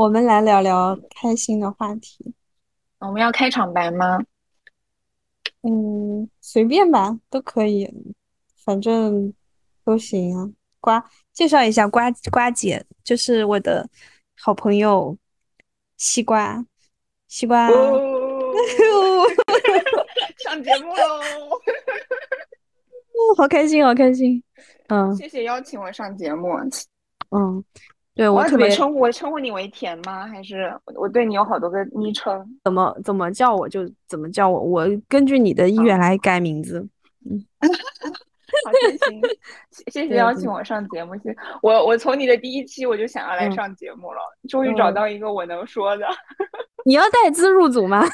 我们来聊聊开心的话题。我们要开场白吗？嗯，随便吧，都可以，反正都行啊。瓜，介绍一下瓜瓜姐，就是我的好朋友西瓜，西瓜，上节目喽！好开心，好开心。嗯，谢谢邀请我上节目。嗯。对我特别称呼我称呼你为甜吗？还是我对你有好多个昵称？怎么怎么叫我就怎么叫我，我根据你的意愿来改名字。嗯，好开心，谢谢 邀请我上节目。谢我我从你的第一期我就想要来上节目了，终于找到一个我能说的。你要带资入组吗？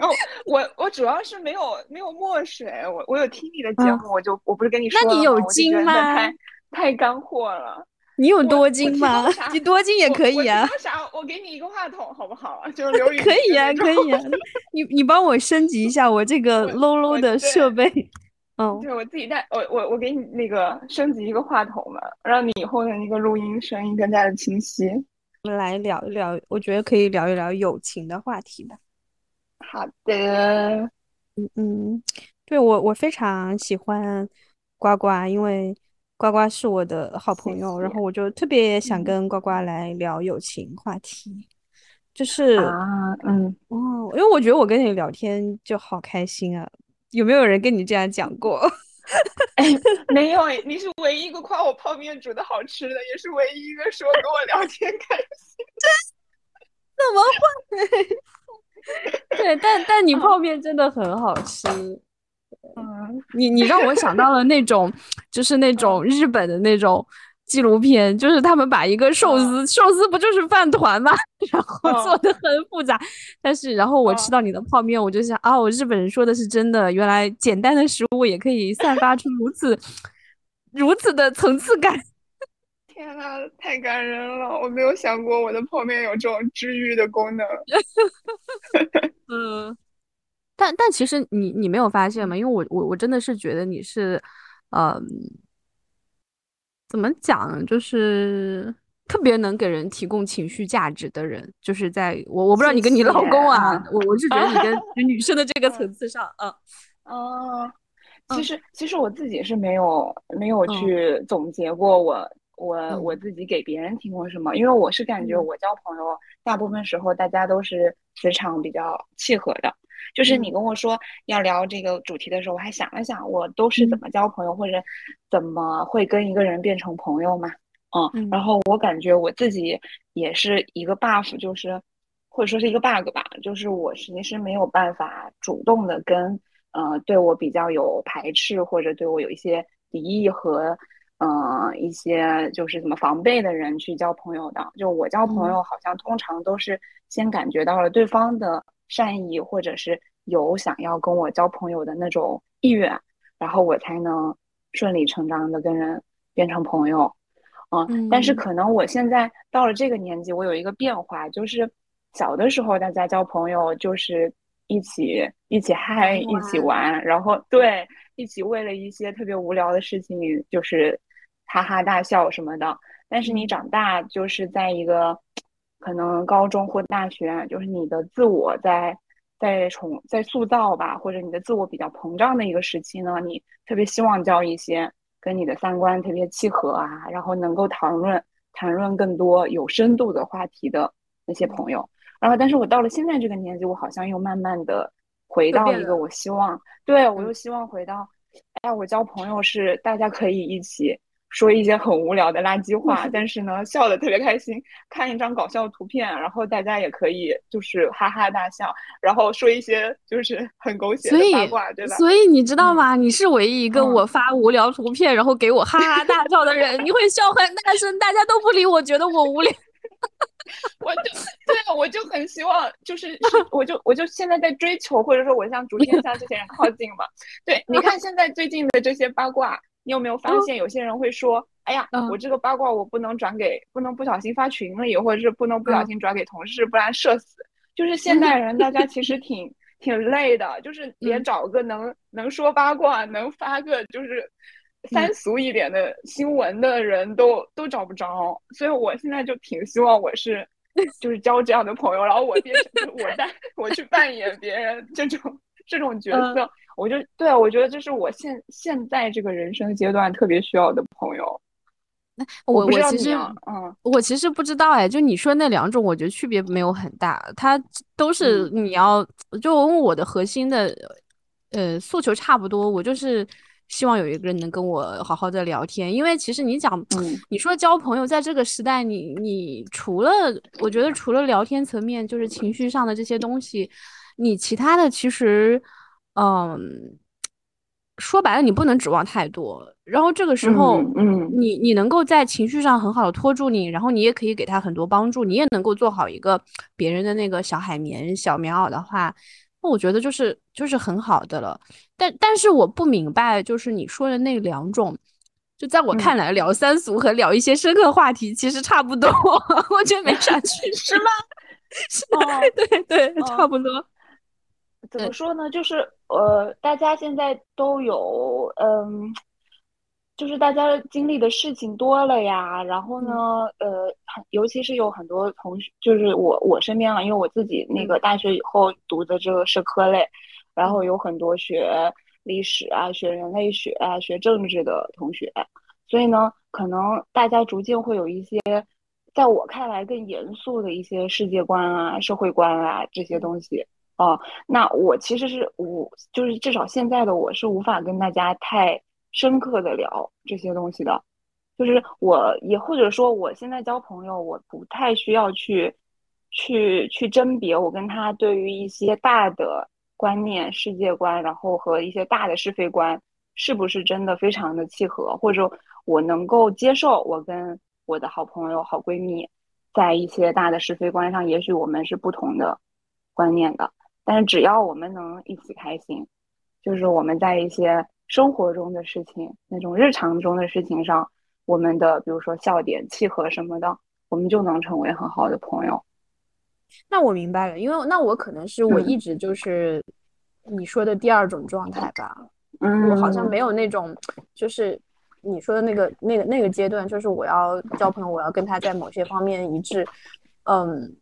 哦，我我主要是没有没有墨水，我我有听你的节目，我就我不是跟你说，那你有金吗？太太干货了。你有多金吗？你多金也可以啊。啥？我给你一个话筒，好不好？就是刘宇。可以啊，可以啊。你你帮我升级一下我这个 low low 的设备。嗯，对我自己带，我我我给你那个升级一个话筒嘛，让你以后的那个录音声音更加的清晰。我们来聊一聊，我觉得可以聊一聊友情的话题吧。好的。嗯嗯，对我我非常喜欢呱呱，因为。呱呱是我的好朋友，然后我就特别想跟呱呱来聊友情话题，就是啊，嗯，哦，因为我觉得我跟你聊天就好开心啊，有没有人跟你这样讲过？哎，没有哎，你是唯一一个夸我泡面煮的好吃的，也是唯一一个说跟我聊天开心。怎么会？对，但但你泡面真的很好吃。嗯，你你让我想到了那种，就是那种日本的那种纪录片，就是他们把一个寿司，寿司不就是饭团吗？然后做的很复杂，但是然后我吃到你的泡面，我就想啊，我日本人说的是真的，原来简单的食物也可以散发出如此如此的层次感。天呐，太感人了！我没有想过我的泡面有这种治愈的功能。嗯。但但其实你你没有发现吗？因为我我我真的是觉得你是，嗯，怎么讲？就是特别能给人提供情绪价值的人。就是在我我不知道你跟你老公啊，我我是觉得你跟 女生的这个层次上，嗯，哦，其实其实我自己是没有没有去总结过我我我自己给别人提供什么，因为我是感觉我交朋友大部分时候大家都是磁场比较契合的。就是你跟我说要聊这个主题的时候，我还想了想，我都是怎么交朋友，或者怎么会跟一个人变成朋友嘛？嗯，然后我感觉我自己也是一个 buff，就是或者说是一个 bug 吧，就是我其实没有办法主动的跟呃对我比较有排斥或者对我有一些敌意和呃一些就是怎么防备的人去交朋友的。就我交朋友，好像通常都是先感觉到了对方的。善意，或者是有想要跟我交朋友的那种意愿，然后我才能顺理成章的跟人变成朋友。嗯，但是可能我现在到了这个年纪，我有一个变化，就是小的时候大家交朋友就是一起一起嗨，一起玩，然后对一起为了一些特别无聊的事情就是哈哈大笑什么的。但是你长大就是在一个。可能高中或大学，就是你的自我在在重在塑造吧，或者你的自我比较膨胀的一个时期呢，你特别希望交一些跟你的三观特别契合啊，然后能够谈论谈论更多有深度的话题的那些朋友。然后，但是我到了现在这个年纪，我好像又慢慢的回到一个我希望，对我又希望回到，哎，我交朋友是大家可以一起。说一些很无聊的垃圾话，但是呢，笑的特别开心。看一张搞笑图片，然后大家也可以就是哈哈大笑，然后说一些就是很狗血的八卦，对吧？所以你知道吗？你是唯一一个我发无聊图片，然后给我哈哈大笑的人。你会笑很大声，大家都不理我，觉得我无聊。我就对啊，我就很希望，就是我就我就现在在追求，或者说我向逐渐向这些人靠近嘛。对，你 看现在最近的这些八卦。你有没有发现，有些人会说：“哎呀，我这个八卦我不能转给，不能不小心发群里，或者是不能不小心转给同事，不然社死。”就是现代人，大家其实挺挺累的，就是 连找个能能说八卦、能发个就是三俗一点的新闻的人都都找不着。所以我现在就挺希望我是 就是交这样的朋友，然后我变成我在 我去扮演别人这种这种角色，我就对啊，我觉得这是我现现在这个人生阶段特别需要的朋友。我我其实嗯，我其实不知道哎，就你说那两种，我觉得区别没有很大，它都是你要就我的核心的呃诉求差不多，我就是希望有一个人能跟我好好的聊天，因为其实你讲你说交朋友，在这个时代，你你除了我觉得除了聊天层面，就是情绪上的这些东西，你其他的其实嗯。说白了，你不能指望太多。然后这个时候，嗯，你你能够在情绪上很好的拖住你，然后你也可以给他很多帮助，你也能够做好一个别人的那个小海绵、小棉袄的话，那我觉得就是就是很好的了。但但是我不明白，就是你说的那两种，就在我看来，聊三俗和聊一些深刻话题其实差不多，我觉得没啥区别，是吗？是 对对，差不多。怎么说呢？就是呃，大家现在都有嗯，就是大家经历的事情多了呀。然后呢，呃，尤其是有很多同学，就是我我身边啊，因为我自己那个大学以后读的这个社科类，然后有很多学历史啊、学人类学啊、学政治的同学，所以呢，可能大家逐渐会有一些，在我看来更严肃的一些世界观啊、社会观啊这些东西。哦，那我其实是我就是至少现在的我是无法跟大家太深刻的聊这些东西的，就是我也或者说我现在交朋友，我不太需要去去去甄别我跟他对于一些大的观念、世界观，然后和一些大的是非观是不是真的非常的契合，或者我能够接受我跟我的好朋友、好闺蜜在一些大的是非观上，也许我们是不同的观念的。但是只要我们能一起开心，就是我们在一些生活中的事情、那种日常中的事情上，我们的比如说笑点契合什么的，我们就能成为很好的朋友。那我明白了，因为那我可能是我一直就是你说的第二种状态吧。嗯，我好像没有那种，就是你说的那个那个那个阶段，就是我要交朋友，我要跟他在某些方面一致，嗯，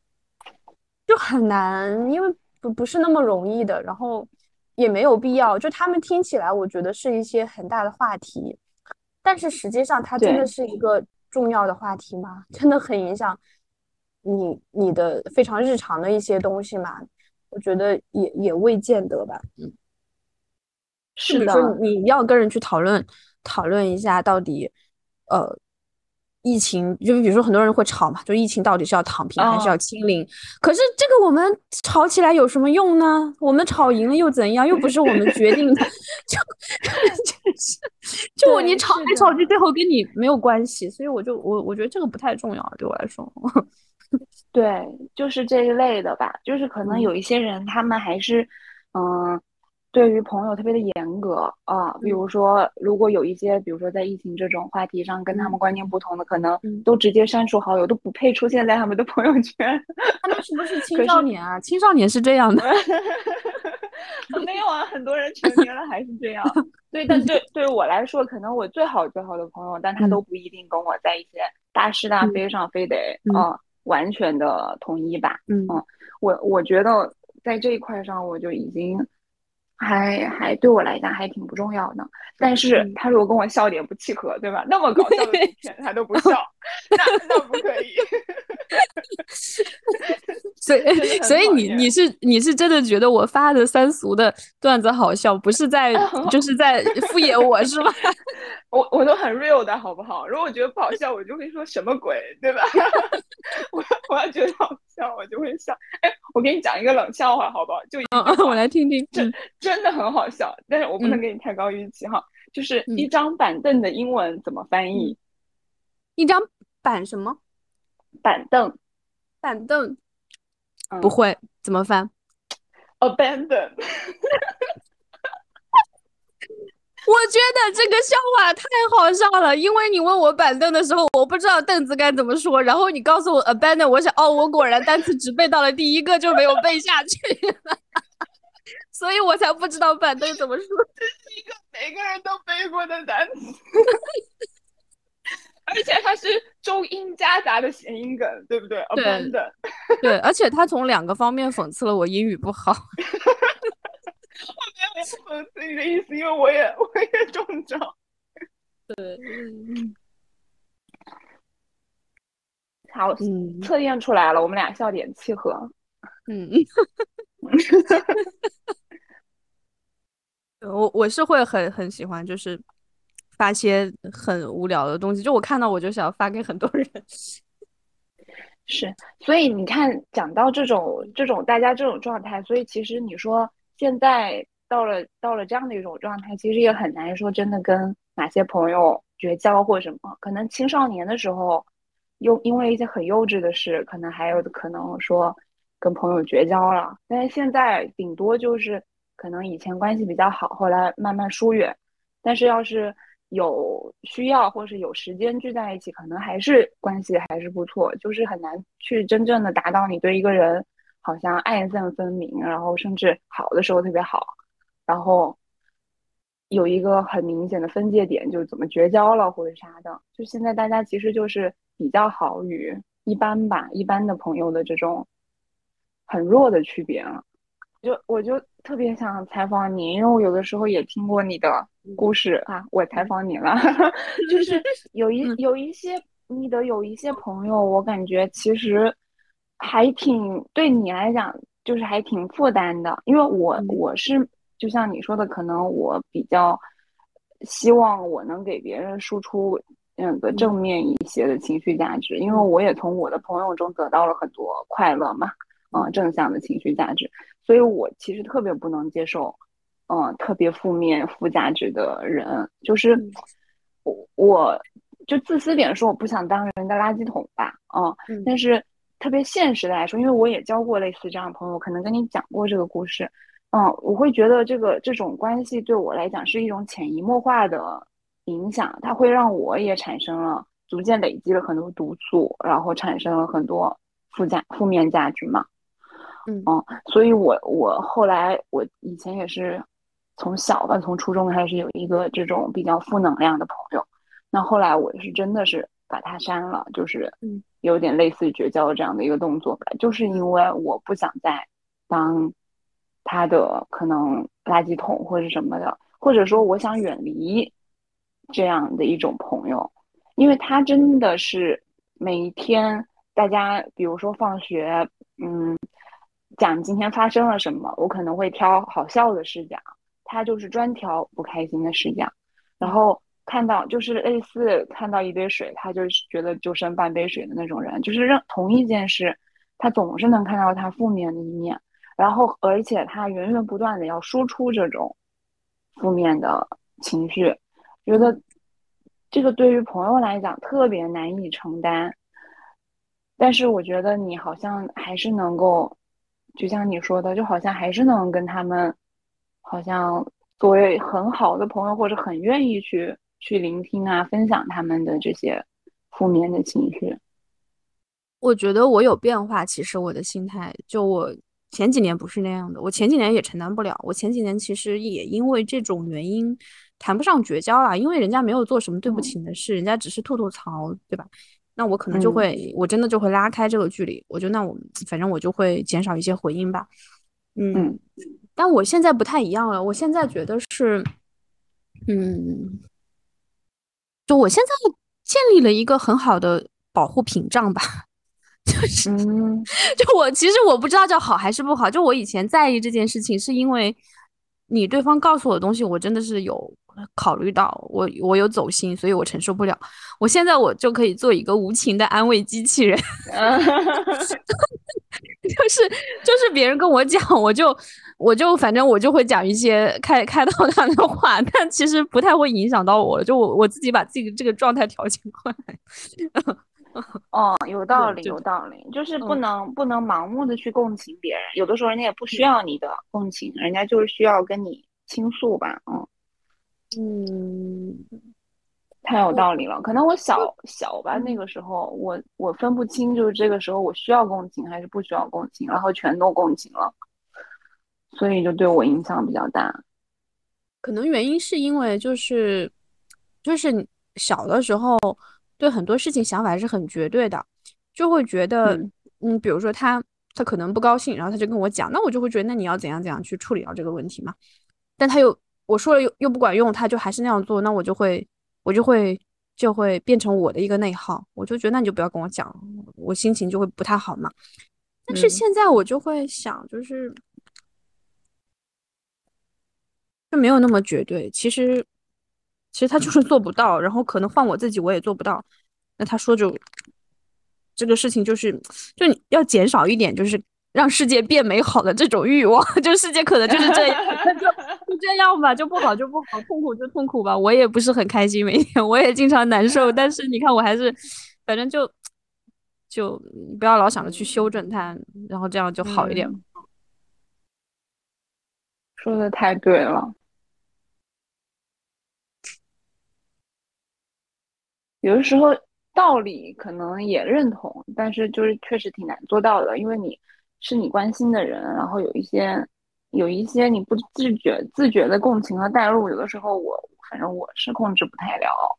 就很难，因为。不不是那么容易的，然后也没有必要。就他们听起来，我觉得是一些很大的话题，但是实际上它真的是一个重要的话题吗？真的很影响你你的非常日常的一些东西吗？我觉得也也未见得吧。嗯，是的。你要跟人去讨论讨论一下，到底呃。疫情就比如说很多人会吵嘛，就疫情到底是要躺平还是要清零？可是这个我们吵起来有什么用呢？我们吵赢了又怎样？又不是我们决定的，就 就是就你吵来吵去，最后跟你没有关系。所以我就我我觉得这个不太重要，对我来说。对，就是这一类的吧，就是可能有一些人他们还是嗯。对于朋友特别的严格啊，比如说，如果有一些，比如说在疫情这种话题上跟他们观念不同的，可能都直接删除好友，都不配出现在他们的朋友圈。他们是不是青少年啊？青少年是这样的。没有啊，很多人成年了还是这样。对，但对 对于我来说，可能我最好最好的朋友，但他都不一定跟我在一些大是大非上非得啊完全的统一吧。嗯，我我觉得在这一块上，我就已经。还还对我来讲还挺不重要的，但是他如果跟我笑点不契合，对吧？那么搞笑的图片他都不笑，那那不可以。所以所以你你是你是真的觉得我发的三俗的段子好笑，不是在 就是在敷衍我是吗？我我都很 real 的好不好？如果我觉得不好笑，我就会说什么鬼，对吧？我我要觉得好笑，我就会笑。哎，我给你讲一个冷笑话，好不好？就我来听听，真真的很好笑，但是我不能给你太高预期哈。就是一张板凳的英文怎么翻译？一张板什么？板凳，板凳，不会怎么翻？Abandon。我觉得这个笑话太好笑了，因为你问我板凳的时候，我不知道凳子该怎么说，然后你告诉我 abandon，我想哦，我果然单词只背到了第一个就没有背下去，所以我才不知道板凳怎么说。这是一个每个人都背过的单词。而且它是中英夹杂的谐音梗，对不对？对对，而且他从两个方面讽刺了我英语不好。我没有讽刺你的意思，因为我也我也中招。对，好，测验出来了，我们俩笑点契合。嗯，我我是会很很喜欢，就是发些很无聊的东西，就我看到我就想发给很多人。是，所以你看，讲到这种这种大家这种状态，所以其实你说现在到了到了这样的一种状态，其实也很难说真的跟哪些朋友绝交或什么。可能青少年的时候，又因为一些很幼稚的事，可能还有的可能说。跟朋友绝交了，但是现在顶多就是可能以前关系比较好，后来慢慢疏远。但是要是有需要或是有时间聚在一起，可能还是关系还是不错。就是很难去真正的达到你对一个人好像爱憎分明，然后甚至好的时候特别好，然后有一个很明显的分界点，就是怎么绝交了或者啥的。就现在大家其实就是比较好与一般吧，一般的朋友的这种。很弱的区别了，就我就特别想采访你，因为我有的时候也听过你的故事啊，我采访你了，就是有一有一些你的有一些朋友，我感觉其实还挺对你来讲，就是还挺负担的，因为我我是就像你说的，可能我比较希望我能给别人输出那个正面一些的情绪价值，因为我也从我的朋友中得到了很多快乐嘛。嗯，正向的情绪价值，所以我其实特别不能接受，嗯，特别负面负价值的人，就是我，我就自私点说，我不想当人的垃圾桶吧，嗯，但是特别现实的来说，因为我也交过类似这样的朋友，可能跟你讲过这个故事，嗯，我会觉得这个这种关系对我来讲是一种潜移默化的影响，它会让我也产生了逐渐累积了很多毒素，然后产生了很多附加负面价值嘛。嗯，所以我我后来我以前也是从小吧，从初中开始有一个这种比较负能量的朋友，那后来我是真的是把他删了，就是有点类似于绝交这样的一个动作吧，就是因为我不想再当他的可能垃圾桶或者什么的，或者说我想远离这样的一种朋友，因为他真的是每一天大家比如说放学，嗯。讲今天发生了什么，我可能会挑好笑的事讲，他就是专挑不开心的事讲。然后看到就是类似看到一杯水，他就觉得就剩半杯水的那种人，就是让同一件事，他总是能看到他负面的一面，然后而且他源源不断的要输出这种负面的情绪，觉得这个对于朋友来讲特别难以承担。但是我觉得你好像还是能够。就像你说的，就好像还是能跟他们，好像作为很好的朋友，或者很愿意去去聆听啊，分享他们的这些负面的情绪。我觉得我有变化，其实我的心态，就我前几年不是那样的，我前几年也承担不了。我前几年其实也因为这种原因谈不上绝交啦，因为人家没有做什么对不起的事，人家只是吐吐槽，对吧？那我可能就会，我真的就会拉开这个距离。我就那我反正我就会减少一些回应吧。嗯，但我现在不太一样了。我现在觉得是，嗯，就我现在建立了一个很好的保护屏障吧。就是，就我其实我不知道叫好还是不好。就我以前在意这件事情，是因为你对方告诉我的东西，我真的是有。考虑到我我有走心，所以我承受不了。我现在我就可以做一个无情的安慰机器人，就是就是别人跟我讲，我就我就反正我就会讲一些开开导他的话，但其实不太会影响到我，就我我自己把自己这个状态调节过来。哦，有道理，有道理，就是不能不能盲目的去共情别人，有的时候人家也不需要你的共情，人家就是需要跟你倾诉吧，嗯。嗯，太有道理了。可能我小小吧，那个时候我我分不清，就是这个时候我需要共情还是不需要共情，然后全都共情了，所以就对我影响比较大。可能原因是因为就是就是小的时候，对很多事情想法还是很绝对的，就会觉得，嗯，比如说他他可能不高兴，然后他就跟我讲，那我就会觉得，那你要怎样怎样去处理掉这个问题嘛？但他又我说了又又不管用，他就还是那样做，那我就会我就会就会变成我的一个内耗，我就觉得那你就不要跟我讲，我心情就会不太好嘛。但是现在我就会想，就是就没有那么绝对，其实。其实他就是做不到，然后可能换我自己我也做不到。那他说就这个事情就是，就你要减少一点，就是让世界变美好的这种欲望。就世界可能就是这样，这样吧，就不好就不好，痛苦就痛苦吧。我也不是很开心，每天我也经常难受。但是你看，我还是反正就就不要老想着去修正它，然后这样就好一点。说的太对了。有的时候道理可能也认同，但是就是确实挺难做到的，因为你是你关心的人，然后有一些有一些你不自觉自觉的共情和代入，有的时候我反正我是控制不太了。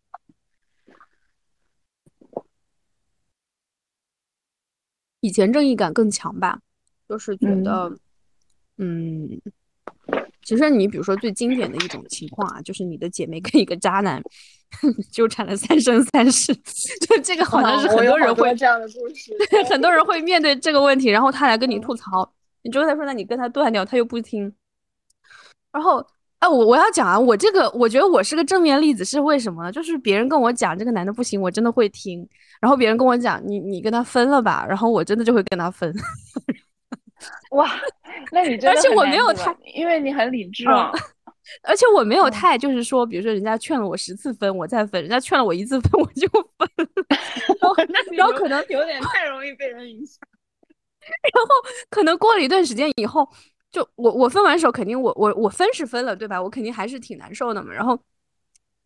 以前正义感更强吧，就是觉得，嗯。其实你比如说最经典的一种情况啊，就是你的姐妹跟一个渣男纠缠了三生三世，就这个好像是很多人会这样的故事，很多人会面对这个问题，然后他来跟你吐槽，你之后他说那你跟他断掉，他又不听。然后哎，我我要讲啊，我这个我觉得我是个正面例子，是为什么呢？就是别人跟我讲这个男的不行，我真的会听；然后别人跟我讲你你跟他分了吧，然后我真的就会跟他分。哇，那你真的而且我没有太，因为你很理智啊。而且我没有太，就是说，比如说人家劝了我十次分，我再分；人家劝了我一次分，我就分。然后 可能有点太容易被人影响。然后可能过了一段时间以后，就我我分完手，肯定我我我分是分了，对吧？我肯定还是挺难受的嘛。然后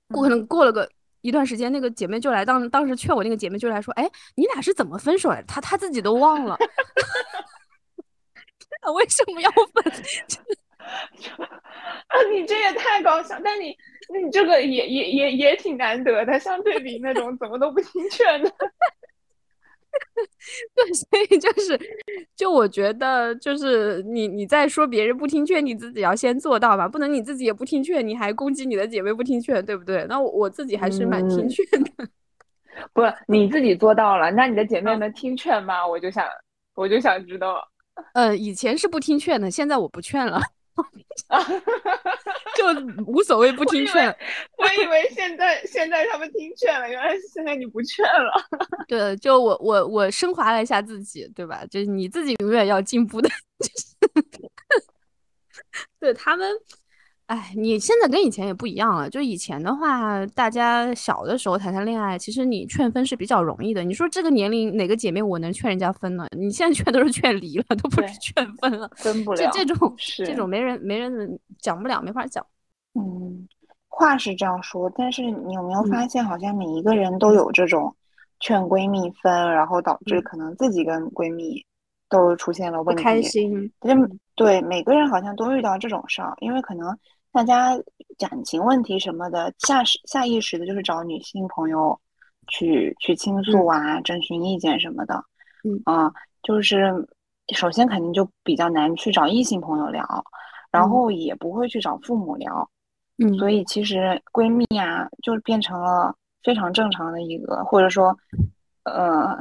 过可能过了个一段时间，那个姐妹就来当当时劝我那个姐妹就来说：“哎，你俩是怎么分手的？”她她自己都忘了。为什么要分？啊，你这也太搞笑！但你，那你这个也也也也挺难得的，相对比那种怎么都不听 劝的。对，所以就是，就我觉得，就是你你在说别人不听劝，你自己要先做到吧，不能你自己也不听劝，你还攻击你的姐妹不听劝，对不对？那我我自己还是蛮听劝的。不，你自己做到了，那你的姐妹们听劝吗？我就想，我就想知道。呃，以前是不听劝的，现在我不劝了，就无所谓不听劝。我以为现在现在他们听劝了，原来是现在你不劝了。对，就我我我升华了一下自己，对吧？就是你自己永远要进步的，对他们。哎，你现在跟以前也不一样了。就以前的话，大家小的时候谈谈恋爱，其实你劝分是比较容易的。你说这个年龄哪个姐妹我能劝人家分呢？你现在劝 都是劝离了，都不是劝分了，分不了。这这种这种没人没人讲不了，没法讲。嗯，话是这样说，但是你有没有发现，好像每一个人都有这种劝闺蜜分，然后导致可能自己跟闺蜜都出现了问题。开心。对，每个人好像都遇到这种事儿，因为可能。大家感情问题什么的，下下意识的就是找女性朋友去去倾诉啊，征询意见什么的。嗯啊，就是首先肯定就比较难去找异性朋友聊，然后也不会去找父母聊。嗯，所以其实闺蜜啊，就变成了非常正常的一个，或者说，呃，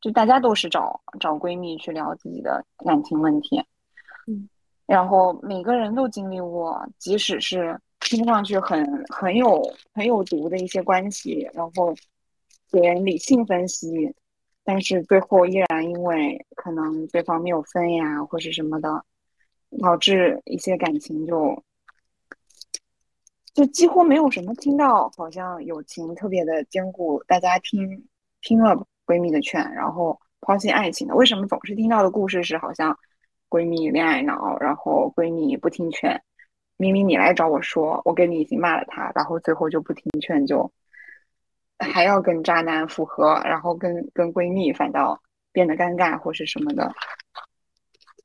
就大家都是找找闺蜜去聊自己的感情问题。嗯。然后每个人都经历过，即使是听上去很很有很有毒的一些关系，然后给人理性分析，但是最后依然因为可能对方没有分呀，或是什么的，导致一些感情就就几乎没有什么听到，好像友情特别的坚固，大家听听了闺蜜的劝，然后抛弃爱情的，为什么总是听到的故事是好像？闺蜜恋爱脑，然后闺蜜不听劝，明明你来找我说，我跟你已经骂了他，然后最后就不听劝，就还要跟渣男复合，然后跟跟闺蜜反倒变得尴尬或是什么的。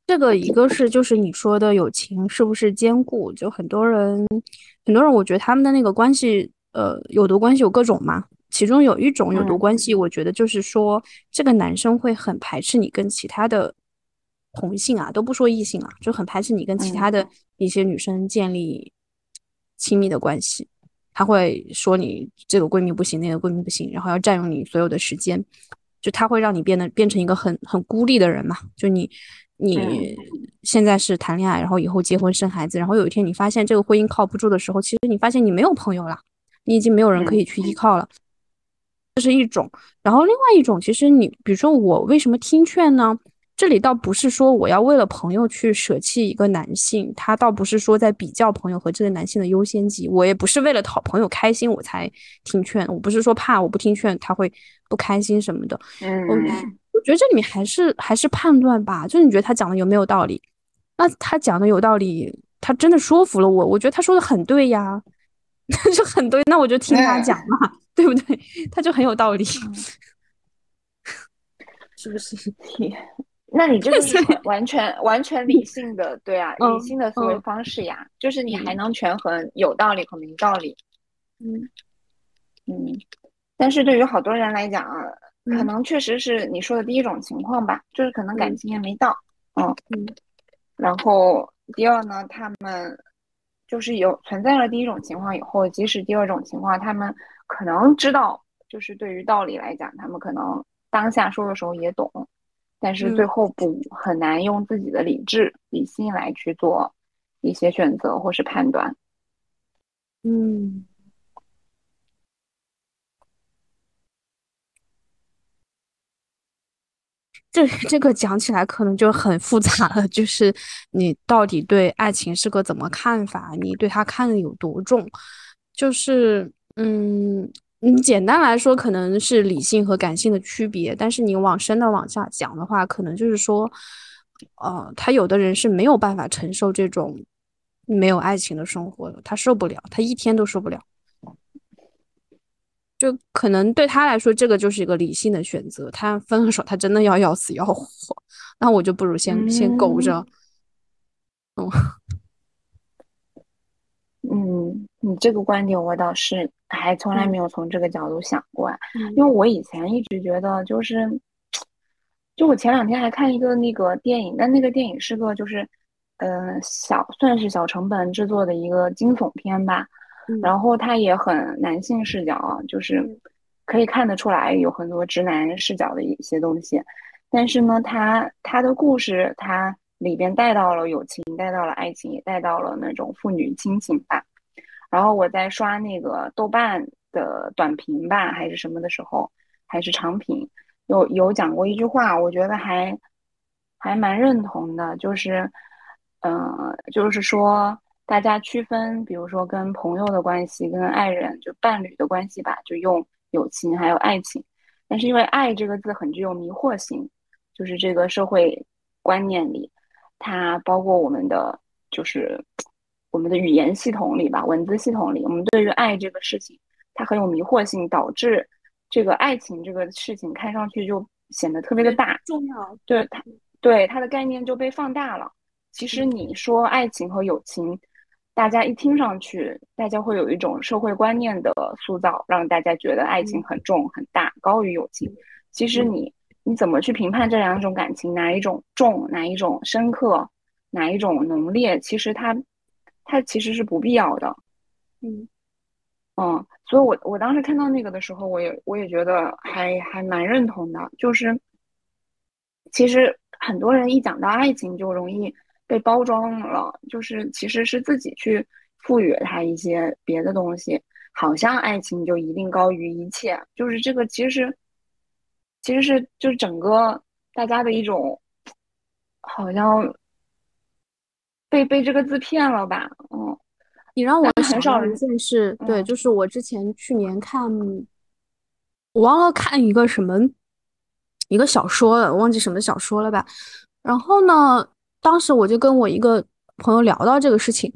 这个一个是就是你说的友情是不是坚固？就很多人很多人，我觉得他们的那个关系，呃，有毒关系有各种嘛，其中有一种有毒关系，我觉得就是说，这个男生会很排斥你跟其他的同性啊，都不说异性了，就很排斥你跟其他的一些女生建立亲密的关系。他会说你这个闺蜜不行，那个闺蜜不行，然后要占用你所有的时间，就他会让你变得变成一个很很孤立的人嘛。就你你现在是谈恋爱，然后以后结婚生孩子，然后有一天你发现这个婚姻靠不住的时候，其实你发现你没有朋友了，你已经没有人可以去依靠了。这是一种，然后另外一种，其实你比如说我为什么听劝呢？这里倒不是说我要为了朋友去舍弃一个男性，他倒不是说在比较朋友和这个男性的优先级，我也不是为了讨朋友开心我才听劝，我不是说怕我不听劝他会不开心什么的。嗯，我我觉得这里面还是还是判断吧，就是你觉得他讲的有没有道理？那他讲的有道理，他真的说服了我，我觉得他说的很对呀，就很对，那我就听他讲嘛，对不对？他就很有道理，是不是？那你这个是完全完全理性的，对啊，理性的思维方式呀，就是你还能权衡有道理和没道理。嗯嗯，但是对于好多人来讲啊，可能确实是你说的第一种情况吧，就是可能感情也没到，嗯嗯。然后第二呢，他们就是有存在了第一种情况以后，即使第二种情况，他们可能知道，就是对于道理来讲，他们可能当下说的时候也懂。但是最后不很难用自己的理智、理性来去做一些选择或是判断。嗯，这这个讲起来可能就很复杂了，就是你到底对爱情是个怎么看法？你对他看的有多重？就是嗯。你简单来说，可能是理性和感性的区别。但是你往深的往下讲的话，可能就是说，呃，他有的人是没有办法承受这种没有爱情的生活的，他受不了，他一天都受不了。就可能对他来说，这个就是一个理性的选择。他分了手，他真的要要死要活，那我就不如先先苟着。嗯。嗯，你这个观点我倒是还从来没有从这个角度想过，因为我以前一直觉得就是，就我前两天还看一个那个电影，但那个电影是个就是，呃，小算是小成本制作的一个惊悚片吧，然后它也很男性视角，就是可以看得出来有很多直男视角的一些东西，但是呢，它它的故事它。里边带到了友情，带到了爱情，也带到了那种父女亲情吧。然后我在刷那个豆瓣的短评吧，还是什么的时候，还是长评，有有讲过一句话，我觉得还还蛮认同的，就是，呃，就是说大家区分，比如说跟朋友的关系，跟爱人就伴侣的关系吧，就用友情还有爱情。但是因为爱这个字很具有迷惑性，就是这个社会观念里。它包括我们的，就是我们的语言系统里吧，文字系统里，我们对于爱这个事情，它很有迷惑性，导致这个爱情这个事情看上去就显得特别的大，重要。对它，对它的概念就被放大了。其实你说爱情和友情，大家一听上去，大家会有一种社会观念的塑造，让大家觉得爱情很重很大，高于友情。其实你。你怎么去评判这两种感情，哪一种重，哪一种深刻，哪一种浓烈？其实它，它其实是不必要的。嗯嗯，所以我我当时看到那个的时候，我也我也觉得还还蛮认同的。就是其实很多人一讲到爱情，就容易被包装了，就是其实是自己去赋予它一些别的东西，好像爱情就一定高于一切。就是这个其实。其实是就是整个大家的一种，好像被被这个字骗了吧？嗯，你让我很少一件事，对，就是我之前去年看，我忘了看一个什么一个小说了，忘记什么小说了吧？然后呢，当时我就跟我一个朋友聊到这个事情，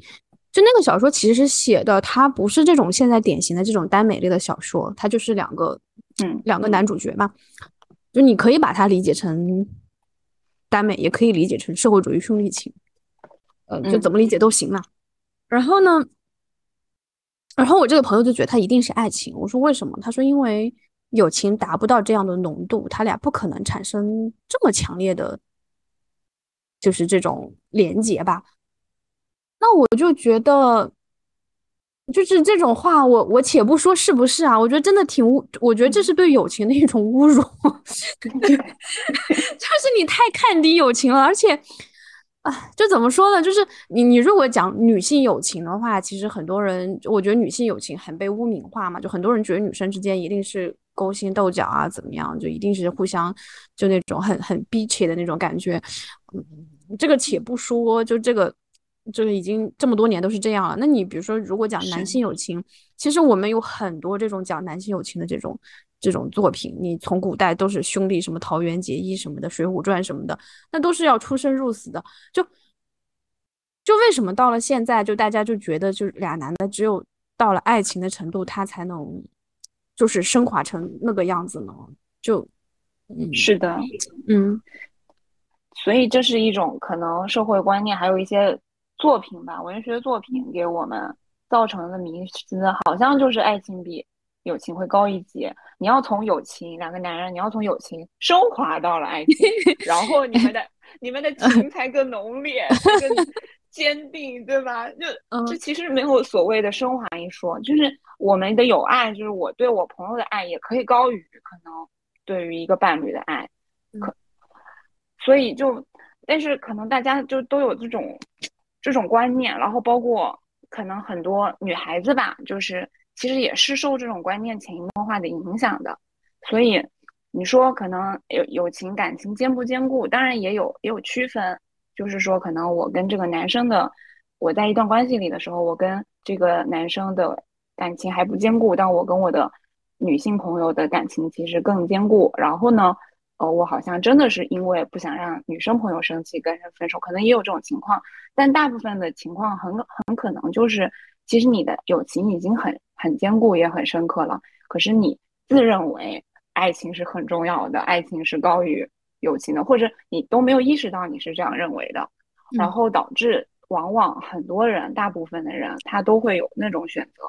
就那个小说其实写的，它不是这种现在典型的这种耽美类的小说，它就是两个嗯两个男主角嘛。就你可以把它理解成耽美，也可以理解成社会主义兄弟情，呃，就怎么理解都行了。然后呢，然后我这个朋友就觉得他一定是爱情。我说为什么？他说因为友情达不到这样的浓度，他俩不可能产生这么强烈的，就是这种连结吧。那我就觉得。就是这种话，我我且不说是不是啊，我觉得真的挺侮，我觉得这是对友情的一种侮辱，就是你太看低友情了，而且，啊，就怎么说呢？就是你你如果讲女性友情的话，其实很多人，我觉得女性友情很被污名化嘛，就很多人觉得女生之间一定是勾心斗角啊，怎么样，就一定是互相就那种很很逼切的那种感觉，嗯，这个且不说，就这个。这个已经这么多年都是这样了。那你比如说，如果讲男性友情，其实我们有很多这种讲男性友情的这种这种作品。你从古代都是兄弟，什么桃园结义什么的，《水浒传》什么的，那都是要出生入死的。就就为什么到了现在，就大家就觉得，就俩男的只有到了爱情的程度，他才能就是升华成那个样子呢？就嗯，是的，嗯，所以这是一种可能社会观念，还有一些。作品吧，文学作品给我们造成的迷思，好像就是爱情比友情会高一级。你要从友情，两个男人，你要从友情升华到了爱情，然后你们的你们的情才更浓烈、更坚定，对吧？就这其实没有所谓的升华一说，就是我们的友爱，就是我对我朋友的爱也可以高于可能对于一个伴侣的爱，可所以就，但是可能大家就都有这种。这种观念，然后包括可能很多女孩子吧，就是其实也是受这种观念潜移默化的影响的。所以你说可能友友情感情坚不坚固，当然也有也有区分。就是说，可能我跟这个男生的，我在一段关系里的时候，我跟这个男生的感情还不坚固，但我跟我的女性朋友的感情其实更坚固。然后呢？哦，我好像真的是因为不想让女生朋友生气跟人分手，可能也有这种情况，但大部分的情况很很可能就是，其实你的友情已经很很坚固也很深刻了，可是你自认为爱情是很重要的，爱情是高于友情的，或者你都没有意识到你是这样认为的，然后导致往往很多人，大部分的人他都会有那种选择，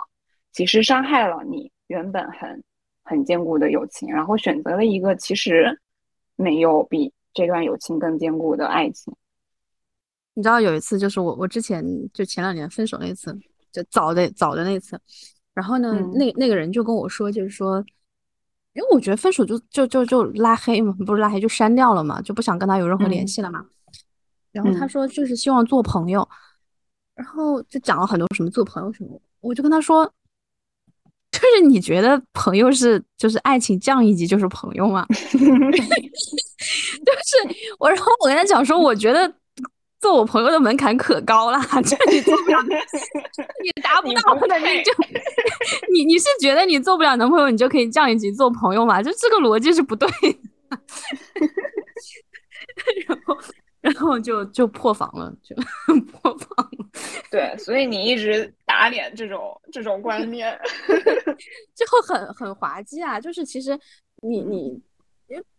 其实伤害了你原本很很坚固的友情，然后选择了一个其实。没有比这段友情更坚固的爱情。你知道有一次，就是我我之前就前两年分手那次，就早的早的那次。然后呢，那那个人就跟我说，就是说，因为我觉得分手就就就就拉黑嘛，不是拉黑就删掉了嘛，就不想跟他有任何联系了嘛。然后他说就是希望做朋友，然后就讲了很多什么做朋友什么，我就跟他说。就是你觉得朋友是就是爱情降一级就是朋友吗？就是我，然后我跟他讲说，我觉得做我朋友的门槛可高了，就你做不了，你达不到的，你就你你是觉得你做不了男朋友，你就可以降一级做朋友吗？就这个逻辑是不对。然后。然后就就破防了，就 破防了。对，所以你一直打脸这种这种观念，最后很很滑稽啊！就是其实你你，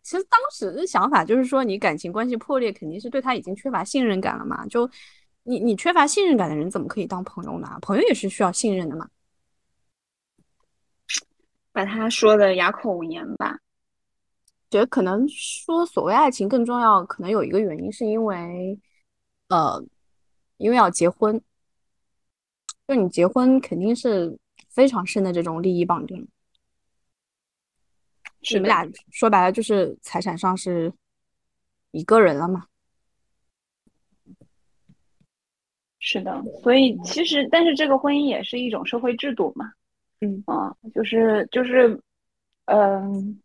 其实当时的想法就是说，你感情关系破裂，肯定是对他已经缺乏信任感了嘛。就你你缺乏信任感的人，怎么可以当朋友呢？朋友也是需要信任的嘛。把他说的哑口无言吧。觉得可能说所谓爱情更重要，可能有一个原因是因为，呃，因为要结婚，就你结婚肯定是非常深的这种利益绑定，你们俩说白了就是财产上是一个人了嘛。是的，所以其实但是这个婚姻也是一种社会制度嘛。嗯啊，就是就是，嗯。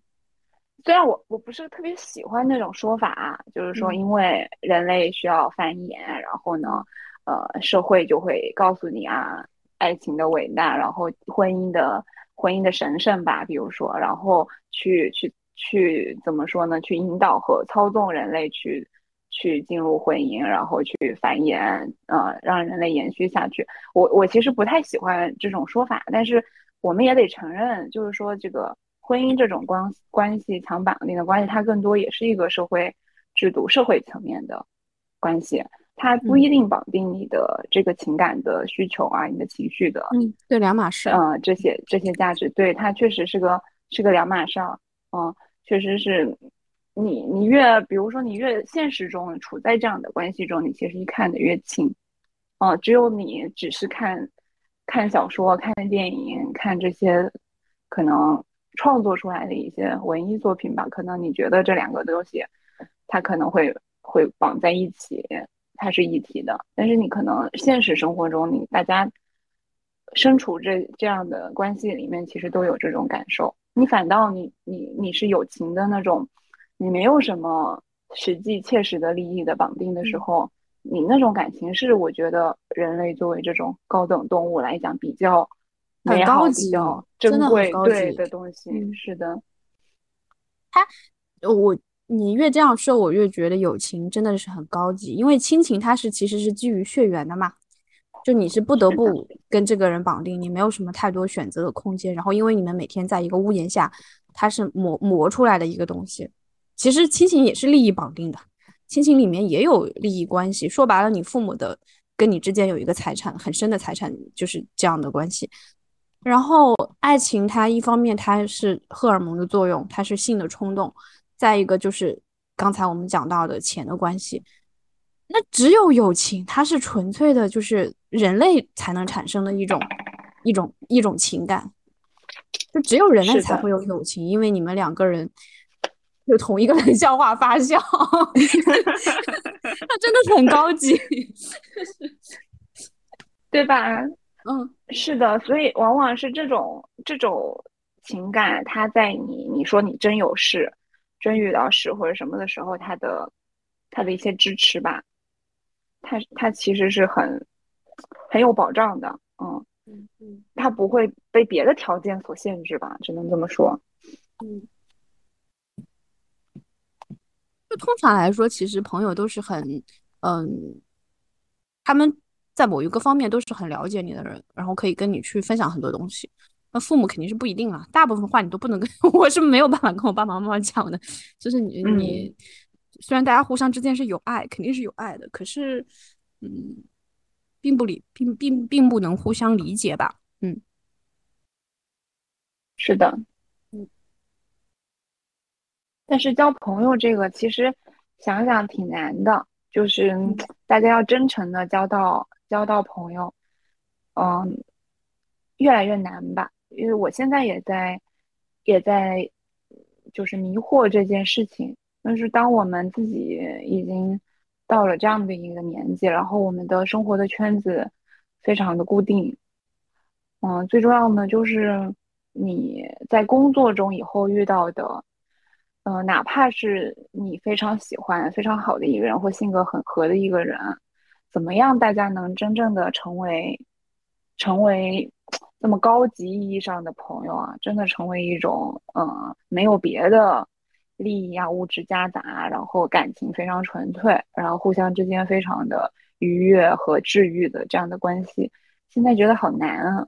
虽然我我不是特别喜欢那种说法啊，就是说因为人类需要繁衍，然后呢，呃，社会就会告诉你啊，爱情的伟大，然后婚姻的婚姻的神圣吧，比如说，然后去去去怎么说呢？去引导和操纵人类去去进入婚姻，然后去繁衍，呃，让人类延续下去。我我其实不太喜欢这种说法，但是我们也得承认，就是说这个。婚姻这种关关系强绑定的关系，它更多也是一个社会制度、社会层面的关系。它不一定绑定你的这个情感的需求啊，你的情绪的，嗯，对，两码事。嗯，这些这些价值，对它确实是个是个两码事儿。嗯，确实是你你越比如说你越现实中处在这样的关系中，你其实一看得越清。哦，只有你只是看看小说、看电影、看这些可能创作出来的一些文艺作品吧，可能你觉得这两个东西它可能会会绑在一起。它是一体的，但是你可能现实生活中，你大家身处这这样的关系里面，其实都有这种感受。你反倒你你你是友情的那种，你没有什么实际切实的利益的绑定的时候，你那种感情是我觉得人类作为这种高等动物来讲比较美好、比较珍贵对的东西。是的，他我。你越这样说，我越觉得友情真的是很高级，因为亲情它是其实是基于血缘的嘛，就你是不得不跟这个人绑定，你没有什么太多选择的空间。然后因为你们每天在一个屋檐下，它是磨磨出来的一个东西。其实亲情也是利益绑定的，亲情里面也有利益关系。说白了，你父母的跟你之间有一个财产很深的财产，就是这样的关系。然后爱情它一方面它是荷尔蒙的作用，它是性的冲动。再一个就是刚才我们讲到的钱的关系，那只有友情，它是纯粹的，就是人类才能产生的一种一种一种情感，就只有人类才会有友情，因为你们两个人就同一个冷笑话发笑，那真的很高级，对吧？嗯，是的，所以往往是这种这种情感，它在你你说你真有事。真遇到事或者什么的时候，他的他的一些支持吧，他他其实是很很有保障的，嗯嗯嗯，他不会被别的条件所限制吧，只能这么说。嗯，就通常来说，其实朋友都是很嗯，他们在某一个方面都是很了解你的人，然后可以跟你去分享很多东西。那父母肯定是不一定啊，大部分话你都不能跟 我是没有办法跟我爸爸妈妈讲的。就是你你虽然大家互相之间是有爱，肯定是有爱的，可是嗯，并不理并并并不能互相理解吧？嗯，是的，嗯。但是交朋友这个其实想想挺难的，就是大家要真诚的交到交到朋友，嗯，越来越难吧。因为我现在也在，也在，就是迷惑这件事情。但是当我们自己已经到了这样的一个年纪，然后我们的生活的圈子非常的固定，嗯，最重要的就是你在工作中以后遇到的，嗯，哪怕是你非常喜欢、非常好的一个人，或性格很合的一个人，怎么样，大家能真正的成为，成为。那么高级意义上的朋友啊，真的成为一种，嗯，没有别的利益啊、物质夹杂，然后感情非常纯粹，然后互相之间非常的愉悦和治愈的这样的关系，现在觉得好难啊。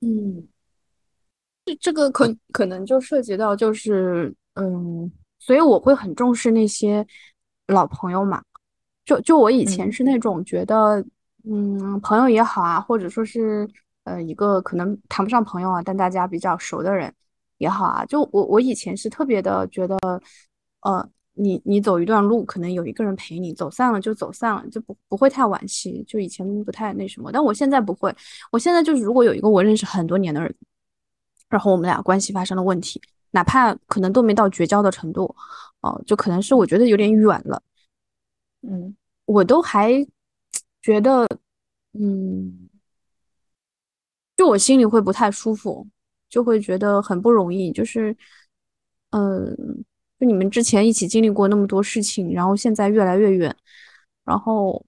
嗯，这这个可可能就涉及到，就是，嗯，所以我会很重视那些老朋友嘛。就就我以前是那种觉得，嗯，朋友也好啊，或者说是呃一个可能谈不上朋友啊，但大家比较熟的人也好啊。就我我以前是特别的觉得，呃，你你走一段路，可能有一个人陪你，走散了就走散了，就不不会太惋惜。就以前不太那什么，但我现在不会。我现在就是如果有一个我认识很多年的人，然后我们俩关系发生了问题，哪怕可能都没到绝交的程度，哦，就可能是我觉得有点远了，嗯。我都还觉得，嗯，就我心里会不太舒服，就会觉得很不容易。就是，嗯，就你们之前一起经历过那么多事情，然后现在越来越远，然后，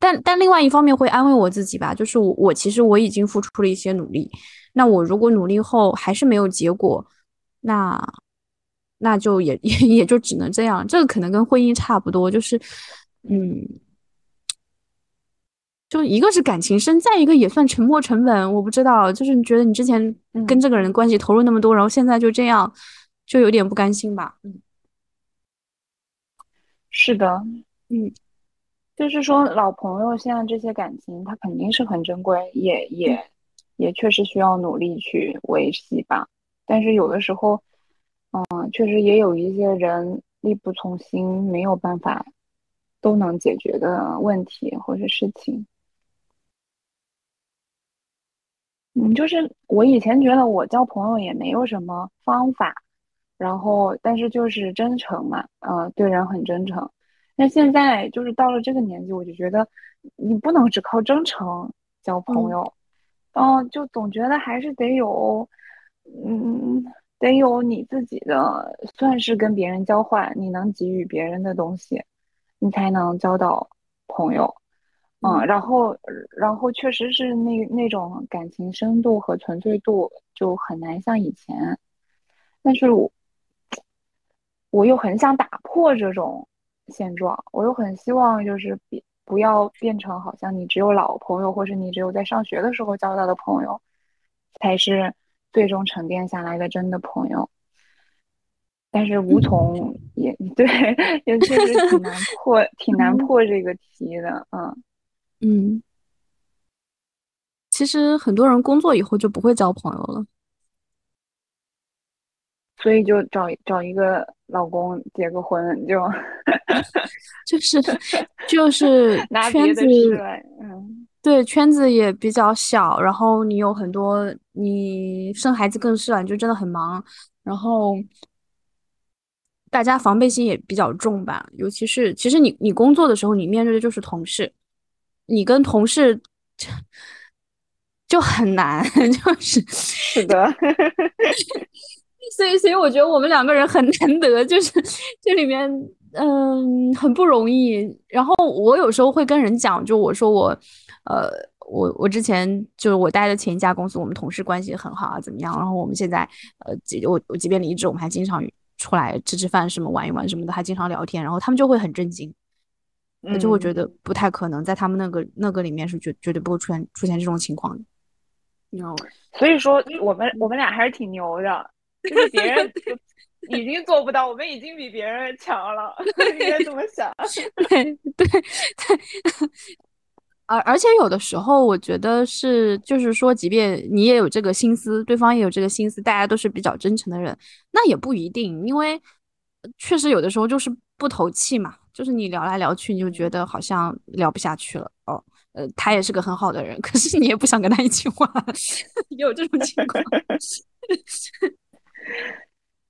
但但另外一方面会安慰我自己吧，就是我我其实我已经付出了一些努力，那我如果努力后还是没有结果，那那就也 也也就只能这样。这个可能跟婚姻差不多，就是，嗯。就一个是感情深，再一个也算沉没成本。我不知道，就是你觉得你之前跟这个人关系投入那么多，然后现在就这样，就有点不甘心吧？嗯是的，嗯，就是说老朋友现在这些感情，它肯定是很珍贵，也也也确实需要努力去维系吧。但是有的时候，嗯，确实也有一些人力不从心，没有办法都能解决的问题或者事情。嗯，就是我以前觉得我交朋友也没有什么方法，然后但是就是真诚嘛，呃，对人很真诚。那现在就是到了这个年纪，我就觉得你不能只靠真诚交朋友，嗯，就总觉得还是得有，嗯，得有你自己的，算是跟别人交换，你能给予别人的东西，你才能交到朋友。嗯，然后，然后确实是那那种感情深度和纯粹度就很难像以前，但是我我又很想打破这种现状，我又很希望就是别不要变成好像你只有老朋友，或是你只有在上学的时候交到的朋友，才是最终沉淀下来的真的朋友。但是无从也 对，也确实挺难 破，挺难破这个题的，嗯。嗯，其实很多人工作以后就不会交朋友了，所以就找找一个老公结个婚就，就是就是圈子，嗯，对，圈子也比较小，然后你有很多，你生孩子更是了，你就真的很忙，然后大家防备心也比较重吧，尤其是其实你你工作的时候，你面对的就是同事。你跟同事 就很难，就是是的，所以所以我觉得我们两个人很难得，就是这里面嗯很不容易。然后我有时候会跟人讲，就我说我呃我我之前就是我待的前一家公司，我们同事关系很好啊，怎么样？然后我们现在呃即我我即便离职，我们还经常出来吃吃饭什么玩一玩什么的，还经常聊天。然后他们就会很震惊。他就会觉得不太可能，在他们那个那个里面是绝绝对不会出现出现这种情况的，你知道吗？所以说我们我们俩还是挺牛的，就是别人 已经做不到，我们已经比别人强了，应该这么想。对 对对，而而且有的时候我觉得是，就是说，即便你也有这个心思，对方也有这个心思，大家都是比较真诚的人，那也不一定，因为确实有的时候就是不投气嘛。就是你聊来聊去，你就觉得好像聊不下去了哦。呃，他也是个很好的人，可是你也不想跟他一起玩，有这种情况。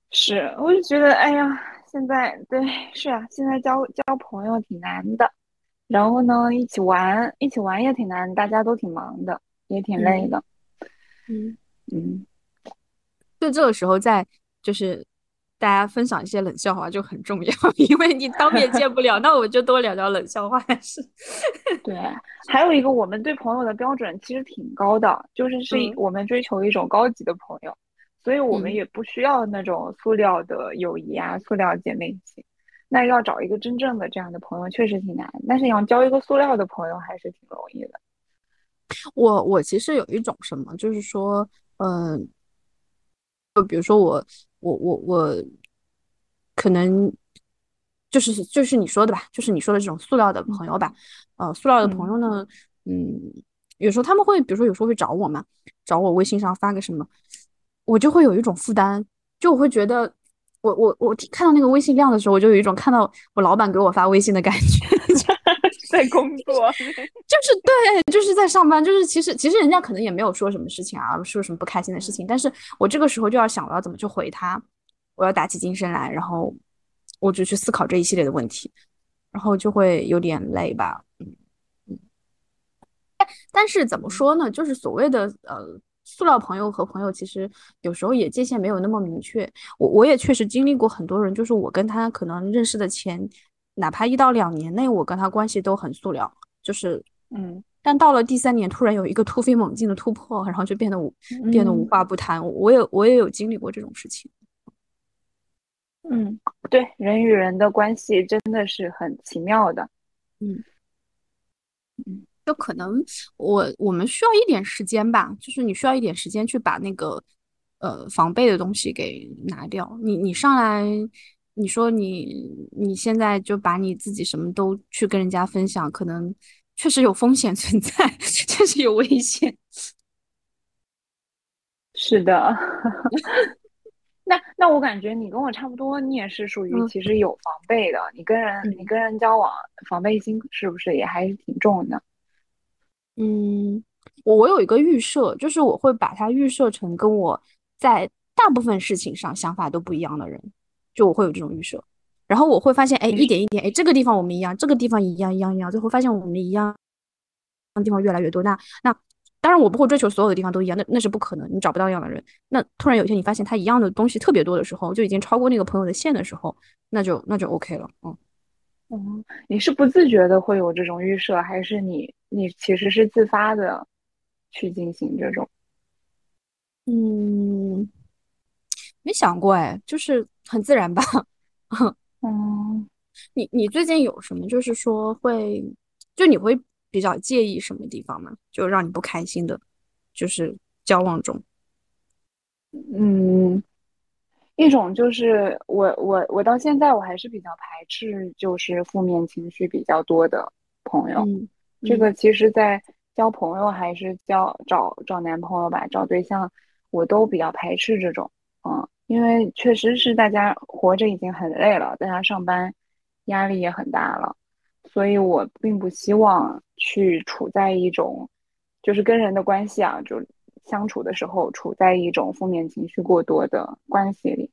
是，我就觉得，哎呀，现在对，是啊，现在交交朋友挺难的，然后呢，一起玩，一起玩也挺难，大家都挺忙的，也挺累的。嗯嗯，就这个时候，在就是。大家分享一些冷笑话就很重要，因为你当面见不了，那我就多聊聊冷笑话是。对，还有一个，我们对朋友的标准其实挺高的，就是是我们追求一种高级的朋友，所以我们也不需要那种塑料的友谊啊，塑料姐妹情。那要找一个真正的这样的朋友，确实挺难，但是要交一个塑料的朋友还是挺容易的。我我其实有一种什么，就是说，嗯，就比如说我。我我我，可能就是就是你说的吧，就是你说的这种塑料的朋友吧，呃，塑料的朋友呢，嗯，有时候他们会，比如说有时候会找我嘛，找我微信上发个什么，我就会有一种负担，就我会觉得，我我我看到那个微信亮的时候，我就有一种看到我老板给我发微信的感觉。在工作，就是对，就是在上班，就是其实其实人家可能也没有说什么事情啊，说什么不开心的事情，但是我这个时候就要想我要怎么去回他，我要打起精神来，然后我就去思考这一系列的问题，然后就会有点累吧，嗯嗯。但是怎么说呢？就是所谓的呃塑料朋友和朋友，其实有时候也界限没有那么明确。我我也确实经历过很多人，就是我跟他可能认识的前。哪怕一到两年内，我跟他关系都很塑料，就是，嗯，但到了第三年，突然有一个突飞猛进的突破，然后就变得无变得无话不谈。我也我也有经历过这种事情。嗯，对，人与人的关系真的是很奇妙的。嗯嗯，就可能我我们需要一点时间吧，就是你需要一点时间去把那个呃防备的东西给拿掉。你你上来。你说你你现在就把你自己什么都去跟人家分享，可能确实有风险存在，确实有危险。是的，那那我感觉你跟我差不多，你也是属于其实有防备的。你跟人你跟人交往，防备心是不是也还是挺重的？嗯，我我有一个预设，就是我会把它预设成跟我在大部分事情上想法都不一样的人，就我会有这种预设。然后我会发现，哎，一点一点，哎，这个地方我们一样，这个地方一样一样一样，最后发现我们一样地方越来越多。那那。当然，我不会追求所有的地方都一样，那那是不可能，你找不到一样的人。那突然有一天你发现他一样的东西特别多的时候，就已经超过那个朋友的线的时候，那就那就 OK 了。嗯，嗯，你是不自觉的会有这种预设，还是你你其实是自发的去进行这种？嗯，没想过哎，就是很自然吧。嗯，你你最近有什么就是说会，就你会。比较介意什么地方吗？就让你不开心的，就是交往中。嗯，一种就是我我我到现在我还是比较排斥，就是负面情绪比较多的朋友。这个其实，在交朋友还是交找找男朋友吧，找对象，我都比较排斥这种。嗯，因为确实是大家活着已经很累了，大家上班压力也很大了。所以我并不希望去处在一种，就是跟人的关系啊，就相处的时候处在一种负面情绪过多的关系里。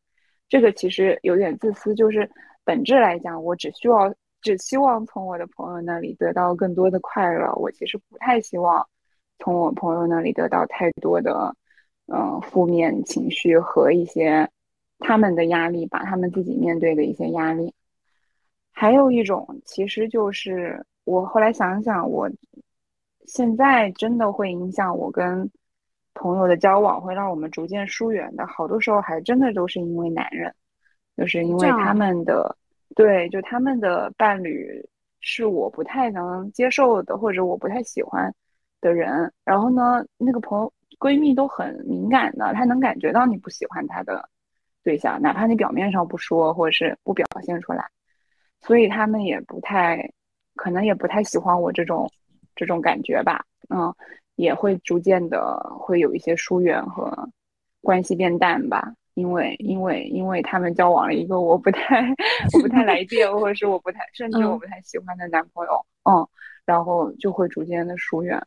这个其实有点自私，就是本质来讲，我只需要只希望从我的朋友那里得到更多的快乐。我其实不太希望从我朋友那里得到太多的嗯负面情绪和一些他们的压力吧，他们自己面对的一些压力。还有一种，其实就是我后来想想，我现在真的会影响我跟朋友的交往，会让我们逐渐疏远的。好多时候还真的都是因为男人，就是因为他们的对，就他们的伴侣是我不太能接受的，或者我不太喜欢的人。然后呢，那个朋友闺蜜都很敏感的，她能感觉到你不喜欢她的对象，哪怕你表面上不说，或者是不表现出来。所以他们也不太，可能也不太喜欢我这种这种感觉吧，嗯，也会逐渐的会有一些疏远和关系变淡吧，因为因为因为他们交往了一个我不太我不太来电，或者是我不太甚至我不太喜欢的男朋友，嗯，然后就会逐渐的疏远。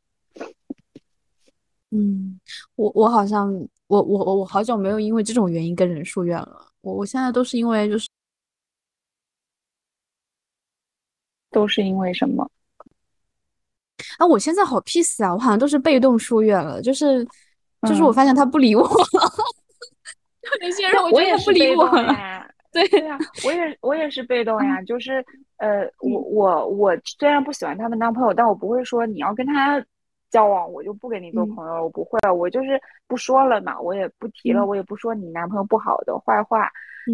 嗯，我我好像我我我我好久没有因为这种原因跟人疏远了，我我现在都是因为就是。都是因为什么？啊，我现在好 peace 啊，我好像都是被动疏远了，就是就是我发现他不理我了。那些人我也不理我了。对呀，我也我也是被动呀，就是呃，我我我虽然不喜欢他们当朋友，但我不会说你要跟他交往，我就不跟你做朋友，我不会，我就是不说了嘛，我也不提了，我也不说你男朋友不好的坏话，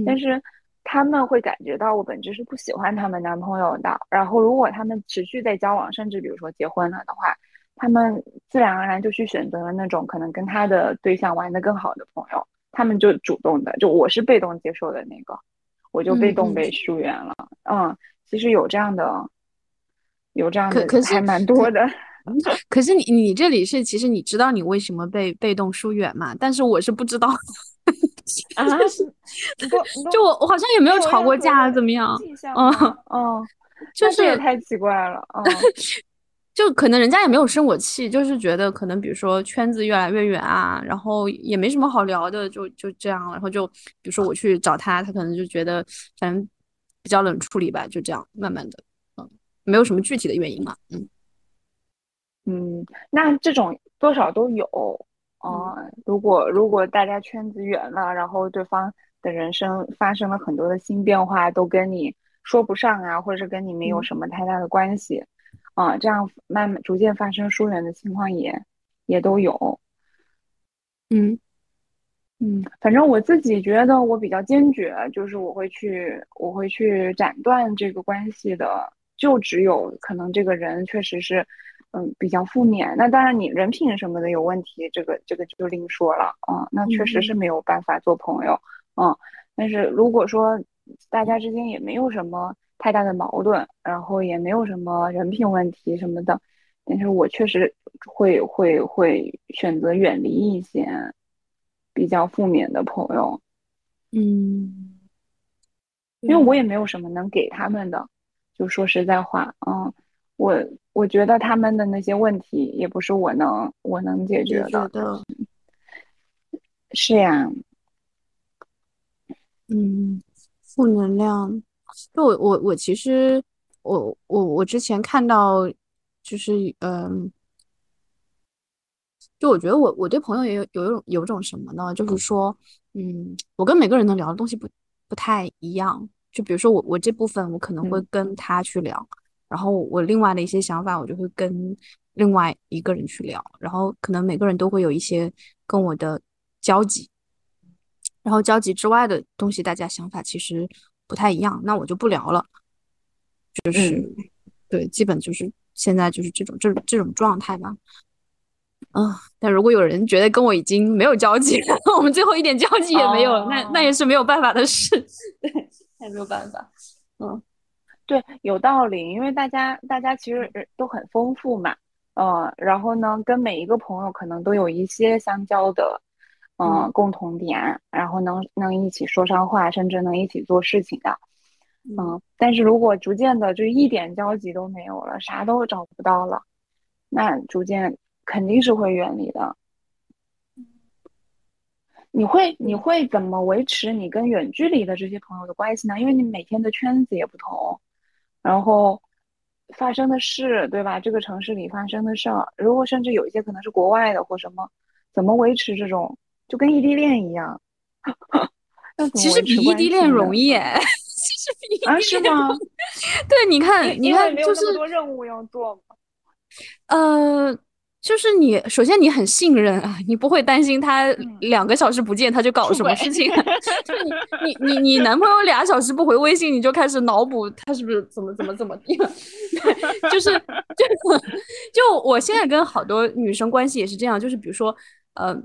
但是。他们会感觉到我本质是不喜欢他们男朋友的，然后如果他们持续在交往，甚至比如说结婚了的话，他们自然而然就去选择了那种可能跟他的对象玩的更好的朋友，他们就主动的，就我是被动接受的那个，我就被动被疏远了。嗯，其实有这样的，有这样的，还蛮多的。可是你你这里是，其实你知道你为什么被被动疏远嘛？但是我是不知道。啊，就我我好像也没有吵过架，怎么样？嗯嗯，就是也太奇怪了。嗯，就可能人家也没有生我气，就是觉得可能比如说圈子越来越远啊，然后也没什么好聊的，就就这样。然后就比如说我去找他，他可能就觉得反正比较冷处理吧，就这样慢慢的，嗯，没有什么具体的原因嘛，嗯嗯，那这种多少都有。哦，如果如果大家圈子远了，然后对方的人生发生了很多的新变化，都跟你说不上啊，或者是跟你没有什么太大的关系，啊，这样慢慢逐渐发生疏远的情况也也都有。嗯嗯，反正我自己觉得我比较坚决，就是我会去我会去斩断这个关系的，就只有可能这个人确实是。嗯，比较负面。那当然，你人品什么的有问题，这个这个就另说了。嗯，那确实是没有办法做朋友。嗯，但是如果说大家之间也没有什么太大的矛盾，然后也没有什么人品问题什么的。但是我确实会会会选择远离一些比较负面的朋友，嗯，因为我也没有什么能给他们的。就说实在话，嗯，我我觉得他们的那些问题也不是我能我能解决的。是呀，嗯，负能量。就我我我其实我我我之前看到。就是嗯，就我觉得我我对朋友也有有一种有种什么呢？就是说，嗯，我跟每个人能聊的东西不不太一样。就比如说我我这部分我可能会跟他去聊，然后我另外的一些想法我就会跟另外一个人去聊，然后可能每个人都会有一些跟我的交集，然后交集之外的东西大家想法其实不太一样，那我就不聊了。就是对，基本就是。现在就是这种这这种状态吧，嗯，但如果有人觉得跟我已经没有交集了，我们最后一点交集也没有了，那那也是没有办法的事，对，也没有办法，嗯，对，有道理，因为大家大家其实都很丰富嘛，嗯，然后呢，跟每一个朋友可能都有一些相交的，嗯，共同点，然后能能一起说上话，甚至能一起做事情的。嗯，但是如果逐渐的就一点交集都没有了，啥都找不到了，那逐渐肯定是会远离的。你会你会怎么维持你跟远距离的这些朋友的关系呢？因为你每天的圈子也不同，然后发生的事，对吧？这个城市里发生的事儿，如果甚至有一些可能是国外的或什么，怎么维持这种就跟异地恋一样？其实比异地恋容易哎。啊，是吗？对，你看，你看，就是多任务要做吗？呃，就是你，首先你很信任啊，你不会担心他两个小时不见他就搞什么事情。就你，你，你，你男朋友俩小时不回微信，你就开始脑补他是不是怎么怎么怎么地了？对，就是，就，就我现在跟好多女生关系也是这样，就是比如说，呃，